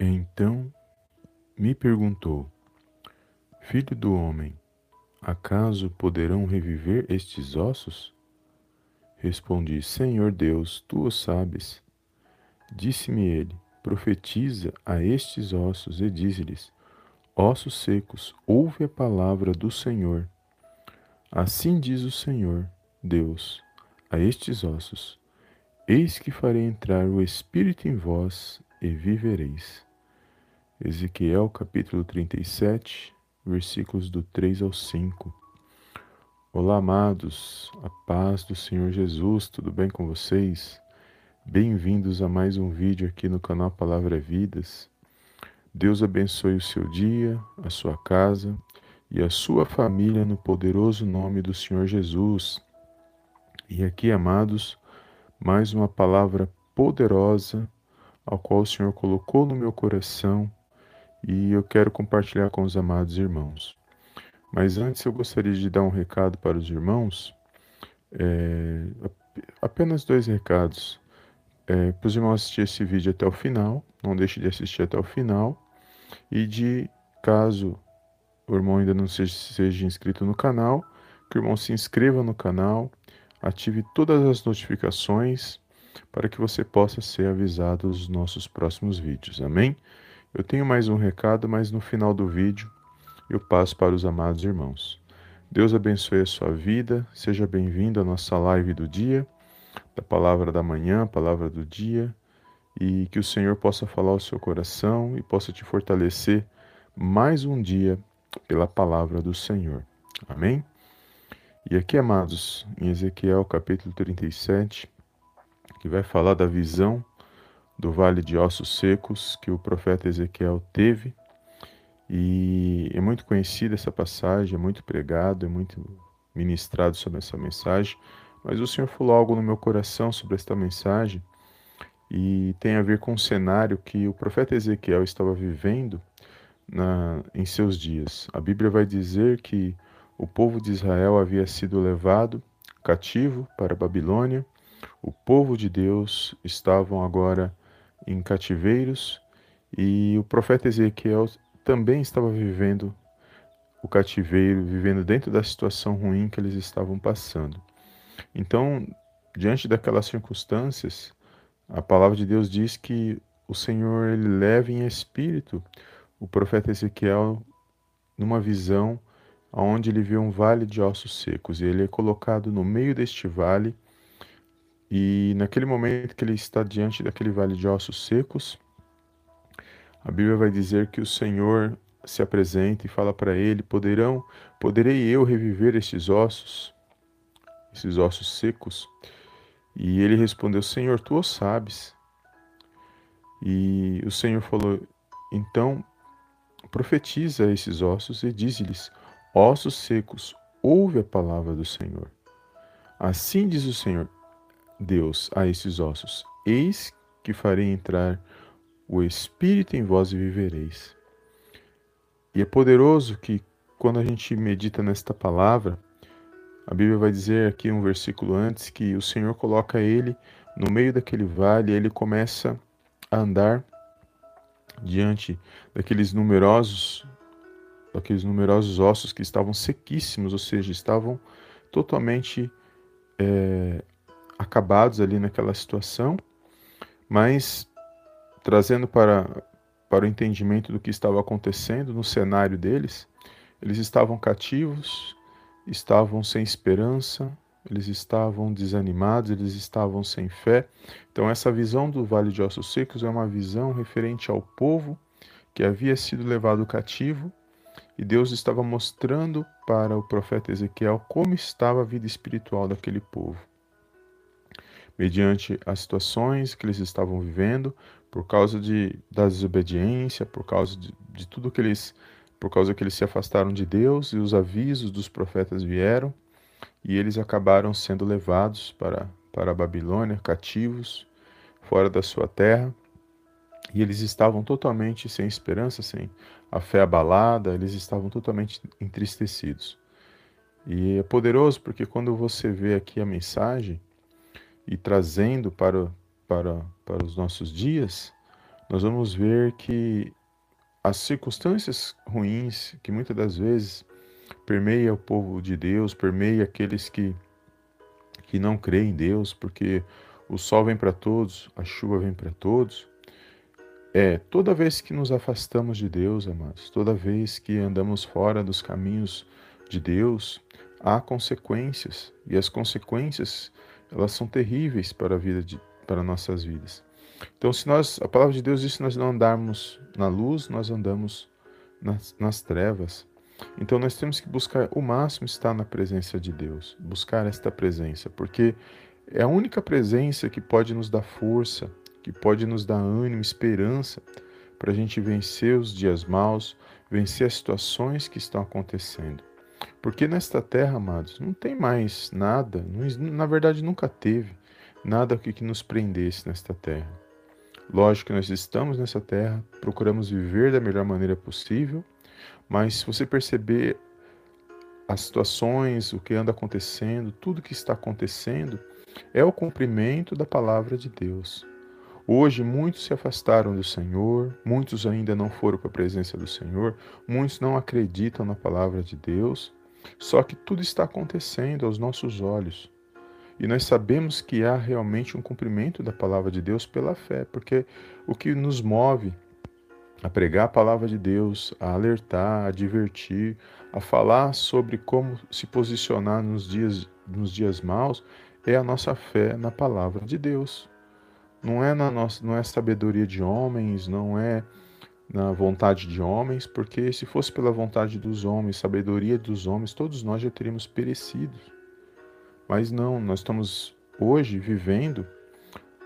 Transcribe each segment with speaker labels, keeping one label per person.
Speaker 1: Então me perguntou: Filho do homem, acaso poderão reviver estes ossos? Respondi: Senhor Deus, tu o sabes. Disse-me ele: Profetiza a estes ossos e dize-lhes: Ossos secos, ouve a palavra do Senhor. Assim diz o Senhor, Deus, a estes ossos: Eis que farei entrar o Espírito em vós e vivereis. Ezequiel capítulo 37, versículos do 3 ao 5. Olá, amados, a paz do Senhor Jesus, tudo bem com vocês? Bem-vindos a mais um vídeo aqui no canal Palavra Vidas. Deus abençoe o seu dia, a sua casa e a sua família no poderoso nome do Senhor Jesus. E aqui, amados, mais uma palavra poderosa ao qual o Senhor colocou no meu coração e eu quero compartilhar com os amados irmãos. Mas antes eu gostaria de dar um recado para os irmãos, é, apenas dois recados é, para os irmãos assistir esse vídeo até o final, não deixe de assistir até o final, e de, caso o irmão ainda não seja, seja inscrito no canal, que o irmão se inscreva no canal, ative todas as notificações para que você possa ser avisado dos nossos próximos vídeos. Amém? Eu tenho mais um recado, mas no final do vídeo eu passo para os amados irmãos. Deus abençoe a sua vida, seja bem-vindo à nossa live do dia da palavra da manhã, palavra do dia, e que o Senhor possa falar ao seu coração e possa te fortalecer mais um dia pela palavra do Senhor. Amém? E aqui, amados, em Ezequiel capítulo 37, que vai falar da visão do vale de ossos secos que o profeta Ezequiel teve. E é muito conhecida essa passagem, é muito pregado, é muito ministrado sobre essa mensagem. Mas o Senhor falou algo no meu coração sobre esta mensagem e tem a ver com o cenário que o profeta Ezequiel estava vivendo na, em seus dias. A Bíblia vai dizer que o povo de Israel havia sido levado cativo para a Babilônia, o povo de Deus estavam agora em cativeiros e o profeta Ezequiel também estava vivendo o cativeiro, vivendo dentro da situação ruim que eles estavam passando. Então, diante daquelas circunstâncias, a palavra de Deus diz que o Senhor ele leva em espírito o profeta Ezequiel numa visão onde ele vê um vale de ossos secos e ele é colocado no meio deste vale e naquele momento que ele está diante daquele vale de ossos secos, a Bíblia vai dizer que o Senhor se apresenta e fala para ele: "Poderão, poderei eu reviver estes ossos?" esses ossos secos? E ele respondeu: Senhor, tu o sabes. E o Senhor falou: Então profetiza a esses ossos e diz-lhes: Ossos secos, ouve a palavra do Senhor. Assim diz o Senhor Deus a esses ossos: Eis que farei entrar o Espírito em vós e vivereis. E é poderoso que, quando a gente medita nesta palavra, a Bíblia vai dizer aqui um versículo antes que o Senhor coloca ele no meio daquele vale e ele começa a andar diante daqueles numerosos daqueles numerosos ossos que estavam sequíssimos, ou seja, estavam totalmente é, acabados ali naquela situação, mas trazendo para, para o entendimento do que estava acontecendo no cenário deles, eles estavam cativos, estavam sem esperança, eles estavam desanimados, eles estavam sem fé. Então, essa visão do Vale de Ossos Secos é uma visão referente ao povo que havia sido levado cativo e Deus estava mostrando para o profeta Ezequiel como estava a vida espiritual daquele povo. Mediante as situações que eles estavam vivendo, por causa de, da desobediência, por causa de, de tudo que eles por causa que eles se afastaram de Deus e os avisos dos profetas vieram, e eles acabaram sendo levados para, para a Babilônia, cativos, fora da sua terra, e eles estavam totalmente sem esperança, sem a fé abalada, eles estavam totalmente entristecidos. E é poderoso porque quando você vê aqui a mensagem e trazendo para, para, para os nossos dias, nós vamos ver que as circunstâncias ruins que muitas das vezes permeia o povo de Deus, permeia aqueles que que não creem em Deus, porque o sol vem para todos, a chuva vem para todos. É, toda vez que nos afastamos de Deus, amados, toda vez que andamos fora dos caminhos de Deus, há consequências, e as consequências, elas são terríveis para a vida de, para nossas vidas. Então, se nós, a palavra de Deus diz que nós não andarmos na luz, nós andamos nas, nas trevas. Então, nós temos que buscar o máximo estar na presença de Deus, buscar esta presença, porque é a única presença que pode nos dar força, que pode nos dar ânimo, esperança para a gente vencer os dias maus, vencer as situações que estão acontecendo. Porque nesta terra, amados, não tem mais nada, na verdade nunca teve nada que nos prendesse nesta terra. Lógico que nós estamos nessa terra, procuramos viver da melhor maneira possível, mas se você perceber as situações, o que anda acontecendo, tudo que está acontecendo, é o cumprimento da palavra de Deus. Hoje muitos se afastaram do Senhor, muitos ainda não foram para a presença do Senhor, muitos não acreditam na palavra de Deus, só que tudo está acontecendo aos nossos olhos. E nós sabemos que há realmente um cumprimento da palavra de Deus pela fé, porque o que nos move a pregar a palavra de Deus, a alertar, a advertir, a falar sobre como se posicionar nos dias, nos dias maus, é a nossa fé na palavra de Deus. Não é na nossa, não é sabedoria de homens, não é na vontade de homens, porque se fosse pela vontade dos homens, sabedoria dos homens, todos nós já teríamos perecido. Mas não, nós estamos hoje vivendo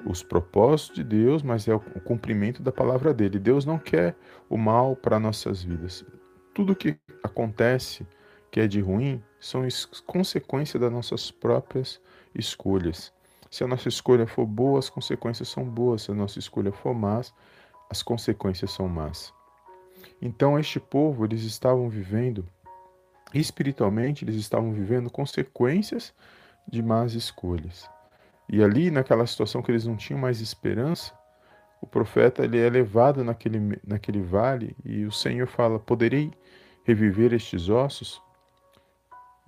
Speaker 1: os propósitos de Deus, mas é o cumprimento da palavra dele. Deus não quer o mal para nossas vidas. Tudo que acontece que é de ruim são consequências das nossas próprias escolhas. Se a nossa escolha for boa, as consequências são boas. Se a nossa escolha for más, as consequências são más. Então, este povo, eles estavam vivendo, espiritualmente, eles estavam vivendo consequências de más escolhas. E ali, naquela situação que eles não tinham mais esperança, o profeta ele é levado naquele, naquele vale e o Senhor fala: Poderei reviver estes ossos?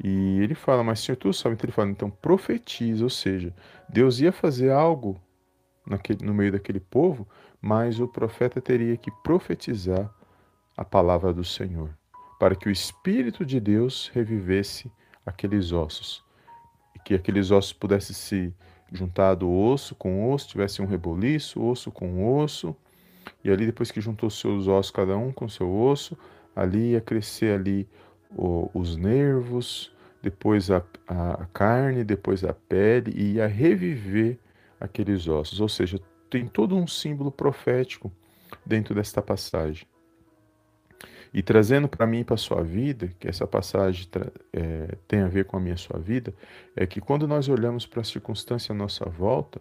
Speaker 1: E ele fala, mas Senhor, tu sabe? Então ele fala, então profetiza, ou seja, Deus ia fazer algo naquele, no meio daquele povo, mas o profeta teria que profetizar a palavra do Senhor, para que o Espírito de Deus revivesse aqueles ossos, e que aqueles ossos pudessem se juntar do osso com osso, tivesse um reboliço, osso com osso, e ali depois que juntou seus ossos, cada um com seu osso, ali ia crescer ali o, os nervos, depois a, a carne, depois a pele, e ia reviver aqueles ossos. Ou seja, tem todo um símbolo profético dentro desta passagem. E trazendo para mim e para a sua vida, que essa passagem é, tem a ver com a minha sua vida, é que quando nós olhamos para a circunstância à nossa volta,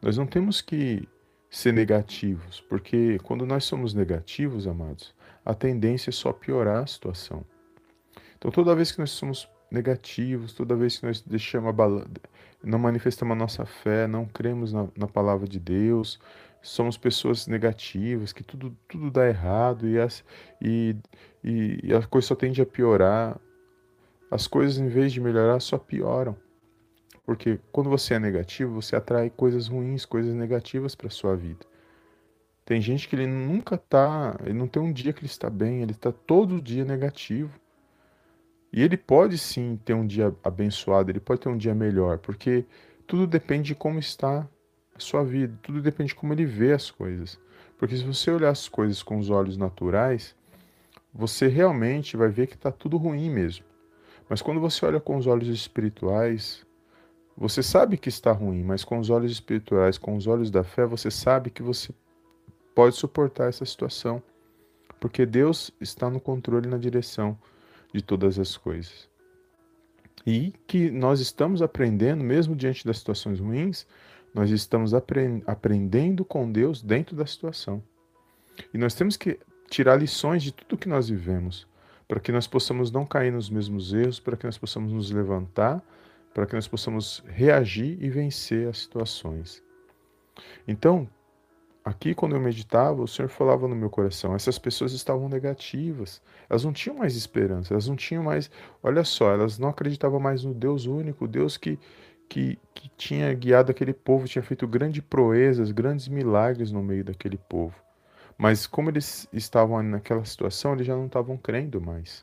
Speaker 1: nós não temos que ser negativos, porque quando nós somos negativos, amados, a tendência é só piorar a situação. Então, toda vez que nós somos negativos, toda vez que nós deixamos a não manifestamos a nossa fé, não cremos na, na, palavra de Deus, somos pessoas negativas, que tudo, tudo dá errado e, as, e, e, e a coisa só tende a piorar. As coisas, em vez de melhorar, só pioram. Porque quando você é negativo, você atrai coisas ruins, coisas negativas para sua vida. Tem gente que ele nunca tá, ele não tem um dia que ele está bem, ele está todo dia negativo. E ele pode sim ter um dia abençoado, ele pode ter um dia melhor, porque tudo depende de como está a sua vida, tudo depende de como ele vê as coisas. Porque se você olhar as coisas com os olhos naturais, você realmente vai ver que está tudo ruim mesmo. Mas quando você olha com os olhos espirituais, você sabe que está ruim, mas com os olhos espirituais, com os olhos da fé, você sabe que você pode suportar essa situação. Porque Deus está no controle e na direção de todas as coisas. E que nós estamos aprendendo, mesmo diante das situações ruins, nós estamos aprendendo com Deus dentro da situação. E nós temos que tirar lições de tudo que nós vivemos, para que nós possamos não cair nos mesmos erros, para que nós possamos nos levantar, para que nós possamos reagir e vencer as situações. Então, Aqui, quando eu meditava, o Senhor falava no meu coração: essas pessoas estavam negativas, elas não tinham mais esperança, elas não tinham mais. Olha só, elas não acreditavam mais no Deus único, Deus que, que, que tinha guiado aquele povo, tinha feito grandes proezas, grandes milagres no meio daquele povo. Mas como eles estavam naquela situação, eles já não estavam crendo mais,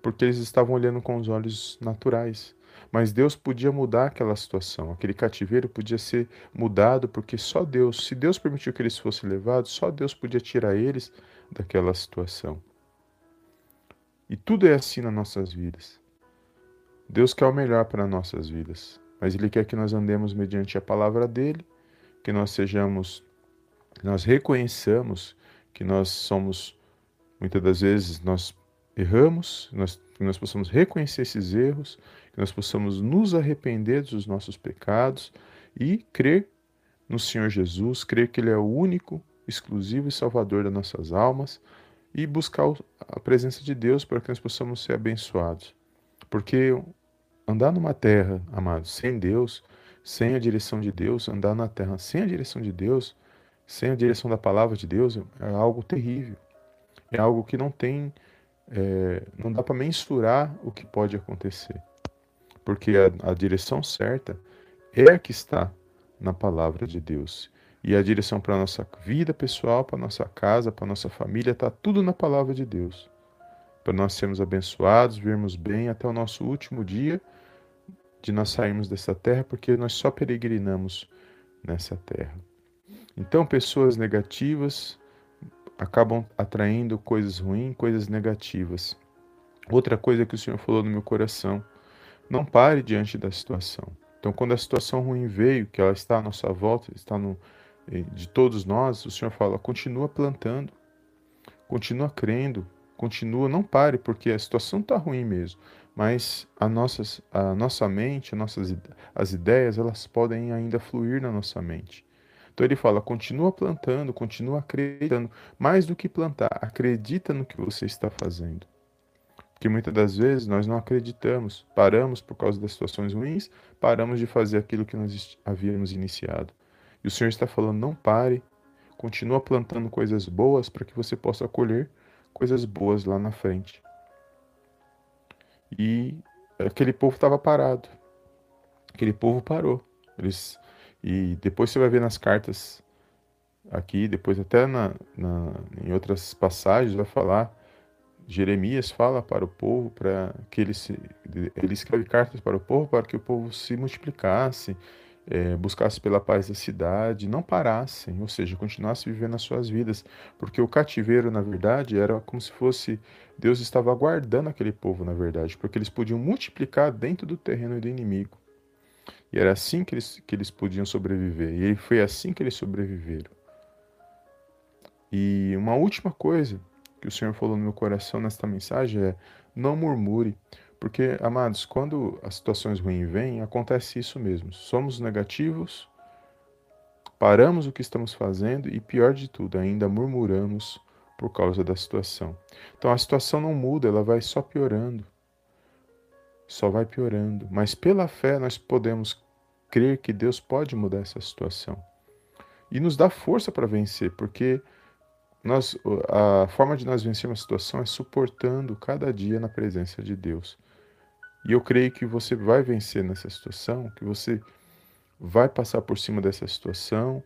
Speaker 1: porque eles estavam olhando com os olhos naturais. Mas Deus podia mudar aquela situação. Aquele cativeiro podia ser mudado porque só Deus, se Deus permitiu que eles fossem levados, só Deus podia tirar eles daquela situação. E tudo é assim nas nossas vidas. Deus quer o melhor para nossas vidas, mas Ele quer que nós andemos mediante a palavra dele, que nós sejamos, que nós reconheçamos que nós somos, muitas das vezes, nós erramos, nós, que nós possamos reconhecer esses erros, que nós possamos nos arrepender dos nossos pecados e crer no Senhor Jesus, crer que Ele é o único, exclusivo e salvador das nossas almas e buscar a presença de Deus para que nós possamos ser abençoados. Porque andar numa terra, amados, sem Deus, sem a direção de Deus, andar na terra sem a direção de Deus, sem a direção da palavra de Deus, é algo terrível. É algo que não tem, é, não dá para mensurar o que pode acontecer porque a, a direção certa é a que está na palavra de Deus. E a direção para a nossa vida pessoal, para a nossa casa, para a nossa família, está tudo na palavra de Deus. Para nós sermos abençoados, vermos bem até o nosso último dia de nós sairmos dessa terra, porque nós só peregrinamos nessa terra. Então, pessoas negativas acabam atraindo coisas ruins, coisas negativas. Outra coisa que o Senhor falou no meu coração não pare diante da situação. Então, quando a situação ruim veio, que ela está à nossa volta, está no, eh, de todos nós, o Senhor fala: continua plantando, continua crendo, continua, não pare, porque a situação está ruim mesmo. Mas a, nossas, a nossa mente, nossas, as ideias, elas podem ainda fluir na nossa mente. Então ele fala: continua plantando, continua acreditando. Mais do que plantar, acredita no que você está fazendo que muitas das vezes nós não acreditamos, paramos por causa das situações ruins, paramos de fazer aquilo que nós havíamos iniciado. E o Senhor está falando: não pare, continua plantando coisas boas para que você possa colher coisas boas lá na frente. E aquele povo estava parado. Aquele povo parou. Eles e depois você vai ver nas cartas aqui, depois até na, na em outras passagens vai falar Jeremias fala para o povo para que ele se, ele escreve cartas para o povo para que o povo se multiplicasse, é, buscasse pela paz da cidade, não parassem, ou seja, continuasse vivendo as suas vidas, porque o cativeiro, na verdade, era como se fosse Deus estava aguardando aquele povo, na verdade, porque eles podiam multiplicar dentro do terreno do inimigo. E era assim que eles, que eles podiam sobreviver. E foi assim que eles sobreviveram. E uma última coisa que o Senhor falou no meu coração nesta mensagem é: não murmure. Porque, amados, quando as situações ruins vêm, acontece isso mesmo. Somos negativos, paramos o que estamos fazendo e, pior de tudo, ainda murmuramos por causa da situação. Então a situação não muda, ela vai só piorando. Só vai piorando. Mas pela fé nós podemos crer que Deus pode mudar essa situação. E nos dá força para vencer, porque nós, a forma de nós vencermos a situação é suportando cada dia na presença de Deus. E eu creio que você vai vencer nessa situação, que você vai passar por cima dessa situação,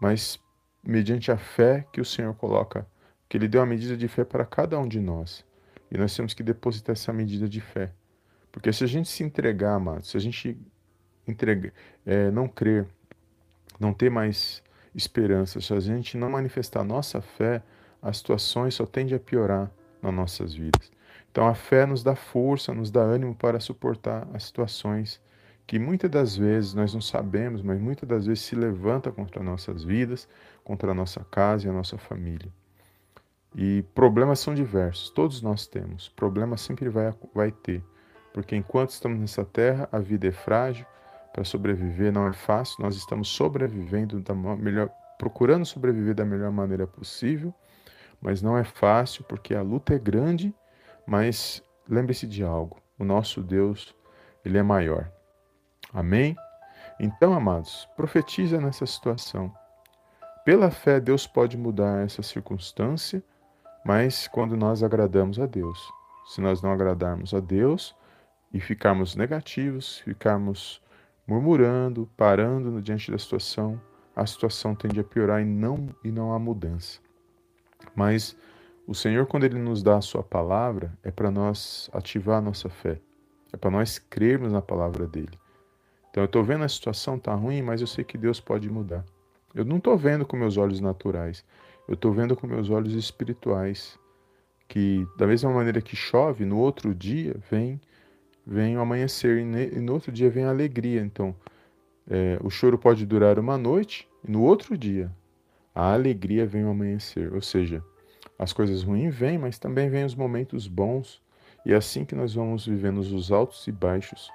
Speaker 1: mas mediante a fé que o Senhor coloca, que Ele deu uma medida de fé para cada um de nós. E nós temos que depositar essa medida de fé. Porque se a gente se entregar, amados, se a gente entregar, é, não crer, não ter mais esperança. Se a gente não manifestar nossa fé, as situações só tendem a piorar nas nossas vidas. Então a fé nos dá força, nos dá ânimo para suportar as situações que muitas das vezes nós não sabemos, mas muitas das vezes se levanta contra nossas vidas, contra a nossa casa e a nossa família. E problemas são diversos, todos nós temos. Problemas sempre vai, vai ter, porque enquanto estamos nessa terra, a vida é frágil, para sobreviver não é fácil, nós estamos sobrevivendo da melhor, procurando sobreviver da melhor maneira possível, mas não é fácil porque a luta é grande, mas lembre-se de algo, o nosso Deus, ele é maior. Amém? Então, amados, profetiza nessa situação. pela fé, Deus pode mudar essa circunstância, mas quando nós agradamos a Deus. Se nós não agradarmos a Deus e ficarmos negativos, ficarmos murmurando, parando diante da situação, a situação tende a piorar e não, e não há mudança. Mas o Senhor, quando Ele nos dá a Sua palavra, é para nós ativar a nossa fé, é para nós crermos na palavra dele. Então eu estou vendo a situação está ruim, mas eu sei que Deus pode mudar. Eu não estou vendo com meus olhos naturais, eu estou vendo com meus olhos espirituais. Que da mesma maneira que chove, no outro dia vem vem o amanhecer e, no outro dia vem a alegria. Então, é, o choro pode durar uma noite e no outro dia a alegria vem o amanhecer. Ou seja, as coisas ruins vêm, mas também vêm os momentos bons. E é assim que nós vamos vivendo os altos e baixos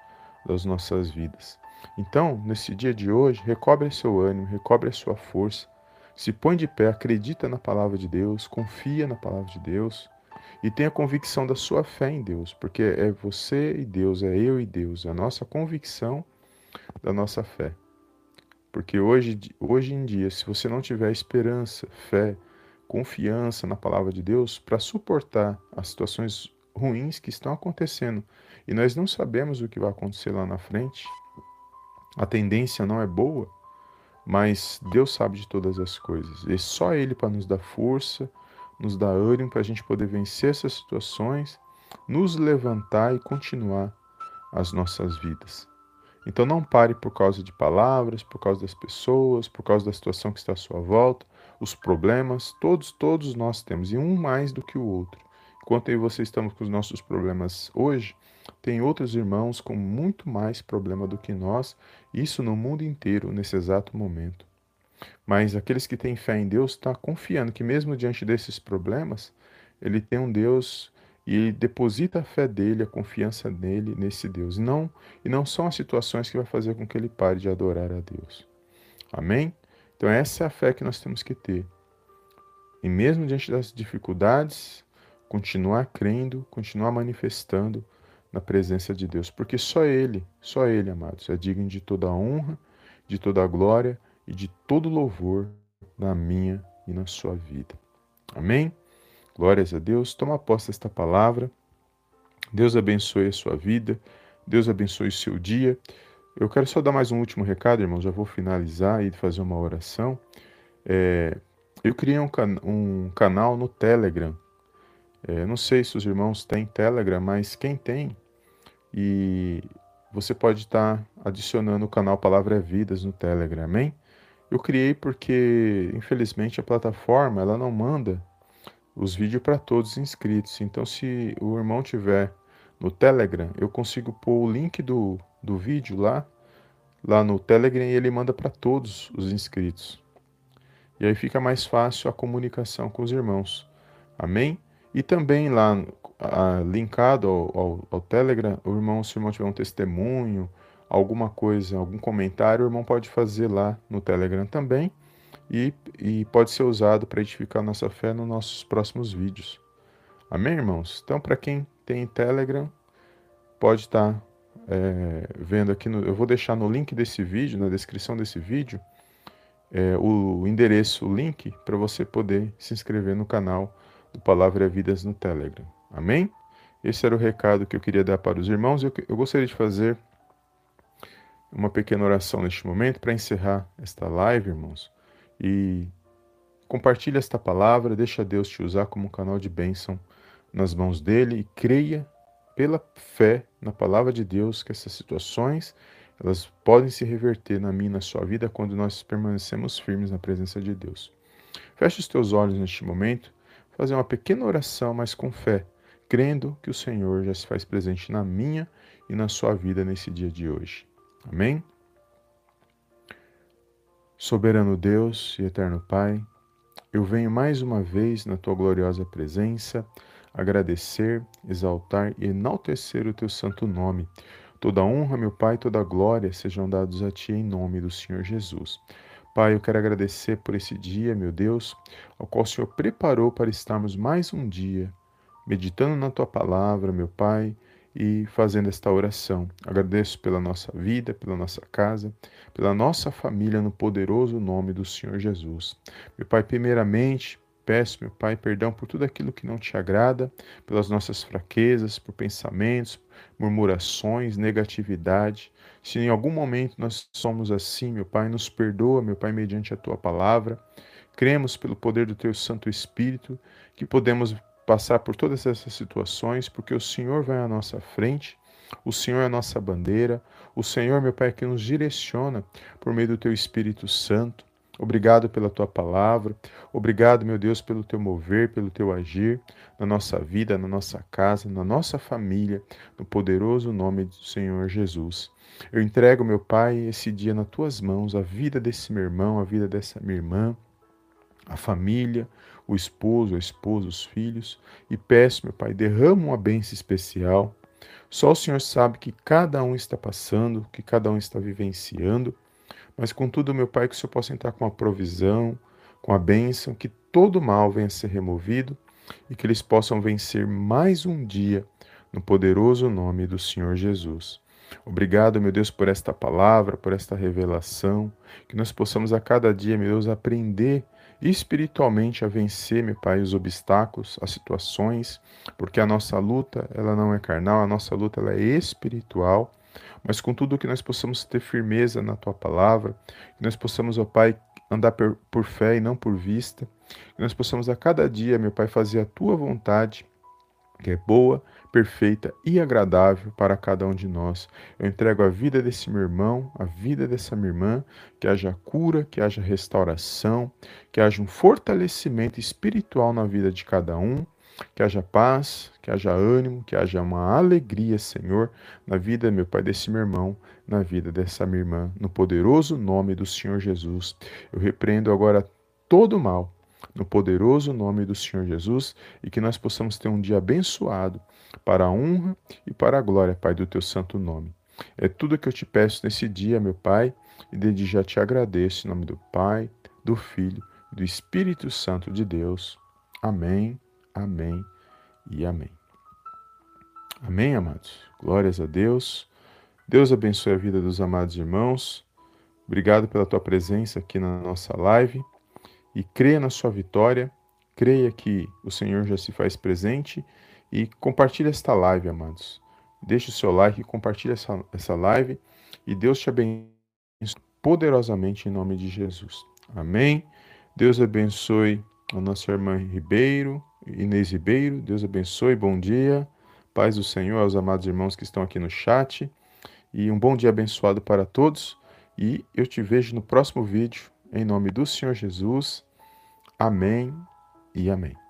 Speaker 1: das nossas vidas. Então, nesse dia de hoje, recobre seu ânimo, recobre a sua força, se põe de pé, acredita na palavra de Deus, confia na palavra de Deus e tenha convicção da sua fé em Deus, porque é você e Deus, é eu e Deus, é a nossa convicção da nossa fé. Porque hoje, hoje em dia, se você não tiver esperança, fé, confiança na palavra de Deus para suportar as situações ruins que estão acontecendo e nós não sabemos o que vai acontecer lá na frente, a tendência não é boa, mas Deus sabe de todas as coisas. E só Ele para nos dar força, nos dar ânimo para a gente poder vencer essas situações, nos levantar e continuar as nossas vidas. Então não pare por causa de palavras, por causa das pessoas, por causa da situação que está à sua volta, os problemas, todos, todos nós temos, e um mais do que o outro. Enquanto eu e você estamos com os nossos problemas hoje, tem outros irmãos com muito mais problema do que nós, isso no mundo inteiro, nesse exato momento. Mas aqueles que têm fé em Deus estão tá confiando que mesmo diante desses problemas, ele tem um Deus e ele deposita a fé dele, a confiança nele, nesse Deus. Não, e não são as situações que vai fazer com que ele pare de adorar a Deus. Amém? Então essa é a fé que nós temos que ter. E mesmo diante das dificuldades, continuar crendo, continuar manifestando na presença de Deus, porque só Ele, só Ele, amados, é digno de toda a honra, de toda a glória e de todo louvor na minha e na sua vida. Amém? Glórias a Deus. Toma posse desta palavra. Deus abençoe a sua vida. Deus abençoe o seu dia. Eu quero só dar mais um último recado, irmãos. Já vou finalizar e fazer uma oração. É, eu criei um, can um canal no Telegram é, não sei se os irmãos têm Telegram, mas quem tem, e você pode estar adicionando o canal Palavra é Vidas no Telegram, amém? Eu criei porque, infelizmente, a plataforma ela não manda os vídeos para todos os inscritos. Então, se o irmão tiver no Telegram, eu consigo pôr o link do, do vídeo lá, lá no Telegram e ele manda para todos os inscritos. E aí fica mais fácil a comunicação com os irmãos. Amém? E também lá, linkado ao, ao, ao, Telegram, o irmão, se o irmão tiver um testemunho, alguma coisa, algum comentário, o irmão pode fazer lá no Telegram também e, e pode ser usado para edificar nossa fé nos nossos próximos vídeos. Amém, irmãos? Então, para quem tem Telegram, pode estar tá, é, vendo aqui, no, eu vou deixar no link desse vídeo, na descrição desse vídeo, é, o endereço, o link, para você poder se inscrever no canal do Palavra Vidas no Telegram. Amém? Esse era o recado que eu queria dar para os irmãos. Eu, eu gostaria de fazer uma pequena oração neste momento para encerrar esta live, irmãos. E compartilhe esta palavra, deixa Deus te usar como um canal de bênção nas mãos dele e creia pela fé na palavra de Deus que essas situações elas podem se reverter na minha e na sua vida quando nós permanecemos firmes na presença de Deus. Feche os teus olhos neste momento fazer uma pequena oração, mas com fé, crendo que o Senhor já se faz presente na minha e na sua vida nesse dia de hoje. Amém? Soberano Deus e eterno Pai, eu venho mais uma vez na tua gloriosa presença agradecer, exaltar e enaltecer o teu santo nome. Toda honra, meu Pai, toda glória sejam dados a ti em nome do Senhor Jesus. Pai, eu quero agradecer por esse dia, meu Deus, ao qual o Senhor preparou para estarmos mais um dia meditando na tua palavra, meu Pai, e fazendo esta oração. Agradeço pela nossa vida, pela nossa casa, pela nossa família, no poderoso nome do Senhor Jesus. Meu Pai, primeiramente, peço, meu Pai, perdão por tudo aquilo que não te agrada, pelas nossas fraquezas, por pensamentos, murmurações, negatividade. Se em algum momento nós somos assim, meu Pai, nos perdoa, meu Pai, mediante a tua palavra. Cremos pelo poder do teu Santo Espírito que podemos passar por todas essas situações, porque o Senhor vai à nossa frente, o Senhor é a nossa bandeira, o Senhor, meu Pai, é que nos direciona por meio do teu Espírito Santo. Obrigado pela tua palavra. Obrigado, meu Deus, pelo teu mover, pelo teu agir na nossa vida, na nossa casa, na nossa família, no poderoso nome do Senhor Jesus. Eu entrego, meu Pai, esse dia nas tuas mãos, a vida desse meu irmão, a vida dessa minha irmã, a família, o esposo, a esposa, os filhos, e peço, meu Pai, derrama uma bênção especial. Só o Senhor sabe que cada um está passando, que cada um está vivenciando, mas contudo, meu Pai, que o Senhor possa entrar com a provisão, com a bênção, que todo mal venha a ser removido e que eles possam vencer mais um dia no poderoso nome do Senhor Jesus. Obrigado, meu Deus, por esta palavra, por esta revelação, que nós possamos a cada dia, meu Deus, aprender espiritualmente a vencer, meu Pai, os obstáculos, as situações, porque a nossa luta, ela não é carnal, a nossa luta ela é espiritual. Mas contudo que nós possamos ter firmeza na tua palavra, que nós possamos, ó Pai, andar por, fé e não por vista, que nós possamos a cada dia, meu Pai, fazer a tua vontade, que é boa, perfeita e agradável para cada um de nós. Eu entrego a vida desse meu irmão, a vida dessa minha irmã, que haja cura, que haja restauração, que haja um fortalecimento espiritual na vida de cada um que haja paz, que haja ânimo, que haja uma alegria, Senhor, na vida, meu Pai, desse meu irmão, na vida dessa minha irmã, no poderoso nome do Senhor Jesus. Eu repreendo agora todo mal, no poderoso nome do Senhor Jesus, e que nós possamos ter um dia abençoado, para a honra e para a glória, Pai, do teu santo nome. É tudo que eu te peço nesse dia, meu Pai, e desde já te agradeço em nome do Pai, do Filho e do Espírito Santo de Deus. Amém Amém e amém. Amém, amados? Glórias a Deus. Deus abençoe a vida dos amados irmãos. Obrigado pela tua presença aqui na nossa live. E creia na sua vitória. Creia que o Senhor já se faz presente. E compartilhe esta live, amados. Deixe o seu like e compartilhe essa, essa live. E Deus te abençoe poderosamente em nome de Jesus. Amém. Deus abençoe a nossa irmã Ribeiro, Inês Ribeiro, Deus abençoe, bom dia. Paz do Senhor aos amados irmãos que estão aqui no chat. E um bom dia abençoado para todos. E eu te vejo no próximo vídeo, em nome do Senhor Jesus. Amém e amém.